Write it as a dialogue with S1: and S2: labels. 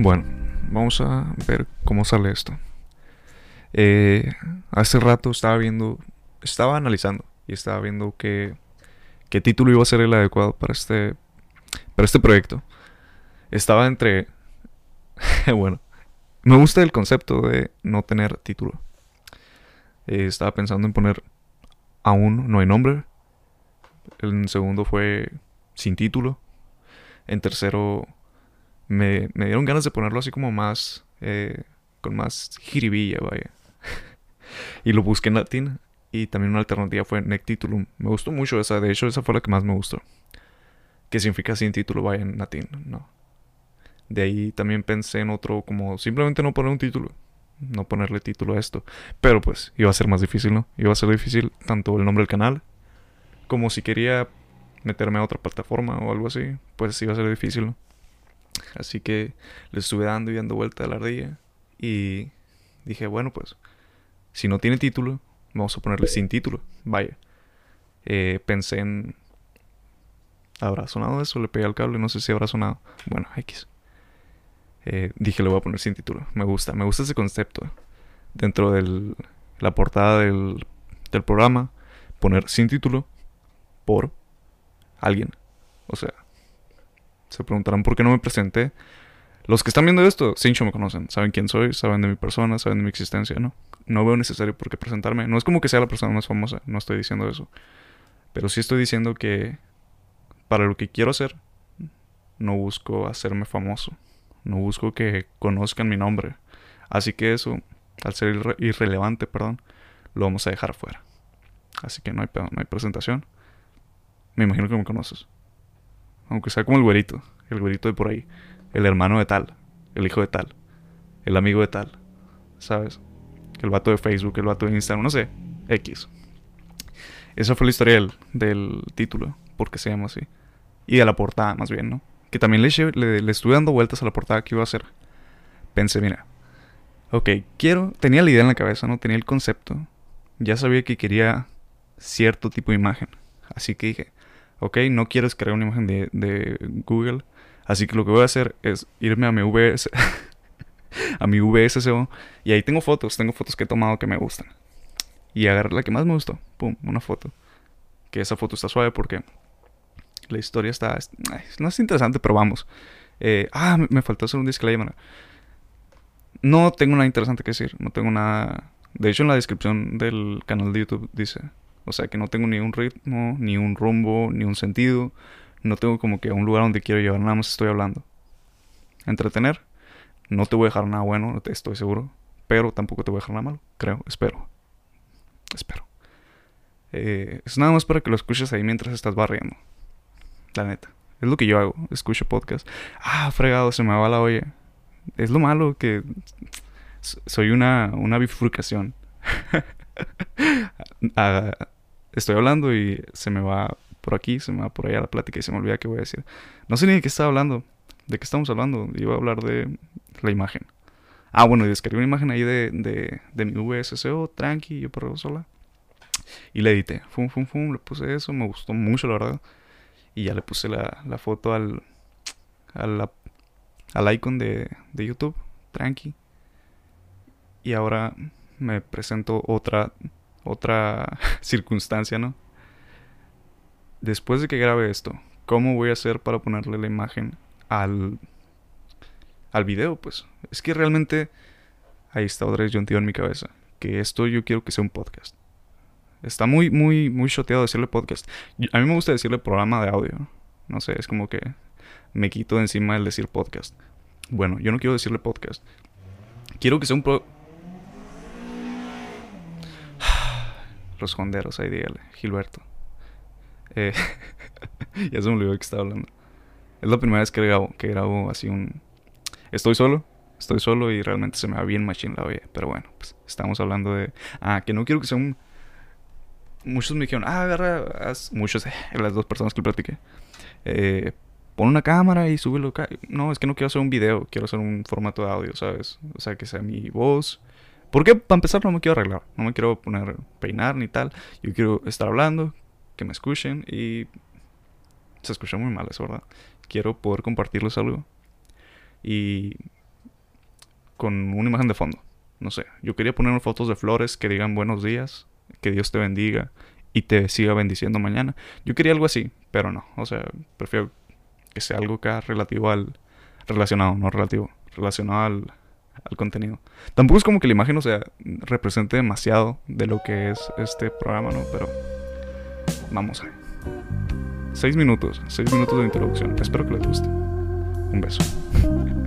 S1: Bueno, vamos a ver cómo sale esto. Eh, hace rato estaba viendo, estaba analizando y estaba viendo qué, qué título iba a ser el adecuado para este, para este proyecto. Estaba entre, bueno, me gusta el concepto de no tener título. Eh, estaba pensando en poner aún no hay nombre. El segundo fue sin título. En tercero me, me dieron ganas de ponerlo así como más, eh, con más jiribilla, vaya. y lo busqué en latín. Y también una alternativa fue nec titulum. Me gustó mucho esa, de hecho esa fue la que más me gustó. Que significa sin título, vaya, en latín, no. De ahí también pensé en otro como simplemente no poner un título. No ponerle título a esto. Pero pues iba a ser más difícil, ¿no? Iba a ser difícil tanto el nombre del canal como si quería meterme a otra plataforma o algo así. Pues iba a ser difícil, ¿no? Así que le estuve dando y dando vuelta a la ardilla. Y dije, bueno, pues, si no tiene título, vamos a ponerle sin título. Vaya. Eh, pensé en. ¿Habrá sonado eso? Le pegué al cable, no sé si habrá sonado. Bueno, X. Eh, dije, le voy a poner sin título. Me gusta, me gusta ese concepto. Dentro de la portada del, del programa, poner sin título por alguien. O sea, se preguntarán por qué no me presenté. Los que están viendo esto, Sincho me conocen, saben quién soy, saben de mi persona, saben de mi existencia, ¿no? No veo necesario por qué presentarme. No es como que sea la persona más famosa, no estoy diciendo eso. Pero sí estoy diciendo que para lo que quiero hacer, no busco hacerme famoso. No busco que conozcan mi nombre. Así que eso, al ser irrelevante, perdón, lo vamos a dejar fuera. Así que no hay, no hay presentación. Me imagino que me conoces. Aunque sea como el güerito, el güerito de por ahí, el hermano de tal, el hijo de tal, el amigo de tal, ¿sabes? El vato de Facebook, el vato de Instagram, no sé, X. Esa fue la historia del, título, porque se llama así. Y de la portada, más bien, ¿no? Que también le, le estuve dando vueltas a la portada que iba a hacer. Pensé, mira, ok, quiero, tenía la idea en la cabeza, ¿no? Tenía el concepto. Ya sabía que quería cierto tipo de imagen. Así que dije, ok, no quiero crear una imagen de, de, Google, así que lo que voy a hacer es irme a mi VS, a mi VSCO, y ahí tengo fotos, tengo fotos que he tomado que me gustan. Y agarrar la que más me gustó, pum, una foto. Que esa foto está suave porque la historia está, no es interesante, pero vamos. Eh, ah, me faltó hacer un disclaimer. No tengo nada interesante que decir, no tengo nada... De hecho, en la descripción del canal de YouTube dice o sea que no tengo ni un ritmo, ni un rumbo, ni un sentido. No tengo como que un lugar donde quiero llevar, nada más estoy hablando. Entretener. No te voy a dejar nada bueno, estoy seguro. Pero tampoco te voy a dejar nada malo, creo, espero. Espero. Eh, es nada más para que lo escuches ahí mientras estás barriendo. La neta. Es lo que yo hago. Escucho podcast. Ah, fregado, se me va la olla. Es lo malo que soy una, una bifurcación. estoy hablando y se me va por aquí, se me va por allá la plática y se me olvida qué voy a decir. No sé ni de qué estaba hablando. ¿De qué estamos hablando? Iba a hablar de la imagen. Ah, bueno, y descargué una imagen ahí de, de, mi VSCO, tranqui, yo por sola. Y le edité. Fum, fum, fum, le puse eso, me gustó mucho, la verdad. Y ya le puse la, la foto al, al, al icon de, de YouTube, tranqui. Y ahora me presento otra otra circunstancia, ¿no? Después de que grabe esto, ¿cómo voy a hacer para ponerle la imagen al, al video? Pues es que realmente ahí está otra yo en mi cabeza. Que esto yo quiero que sea un podcast. Está muy, muy, muy shoteado decirle podcast. A mí me gusta decirle programa de audio. No sé, es como que me quito de encima el decir podcast. Bueno, yo no quiero decirle podcast. Quiero que sea un, pro los honderos, ahí dígale, Gilberto. Eh, ya se me olvidó que estaba hablando. Es la primera vez que grabo, que grabo así un... Estoy solo, estoy solo y realmente se me va bien machine la. Pero bueno, pues estamos hablando de... Ah, que no quiero que sea un... Muchos me dijeron, ah, agarra... Muchos, eh, las dos personas que platiqué. Eh, pon una cámara y súbelo. No, es que no quiero hacer un video, quiero hacer un formato de audio, ¿sabes? O sea, que sea mi voz porque para empezar no me quiero arreglar, no me quiero poner peinar ni tal. Yo quiero estar hablando, que me escuchen y se escucha muy mal, es verdad. Quiero poder compartirles algo. Y con una imagen de fondo. No sé, yo quería poner fotos de flores que digan buenos días, que Dios te bendiga y te siga bendiciendo mañana. Yo quería algo así, pero no, o sea, prefiero que sea algo que relativo al relacionado, no relativo, relacionado al, al contenido. Tampoco es como que la imagen, o sea, represente demasiado de lo que es este programa, ¿no? Pero vamos a ver. Seis minutos, seis minutos de introducción. Espero que les guste. Un beso.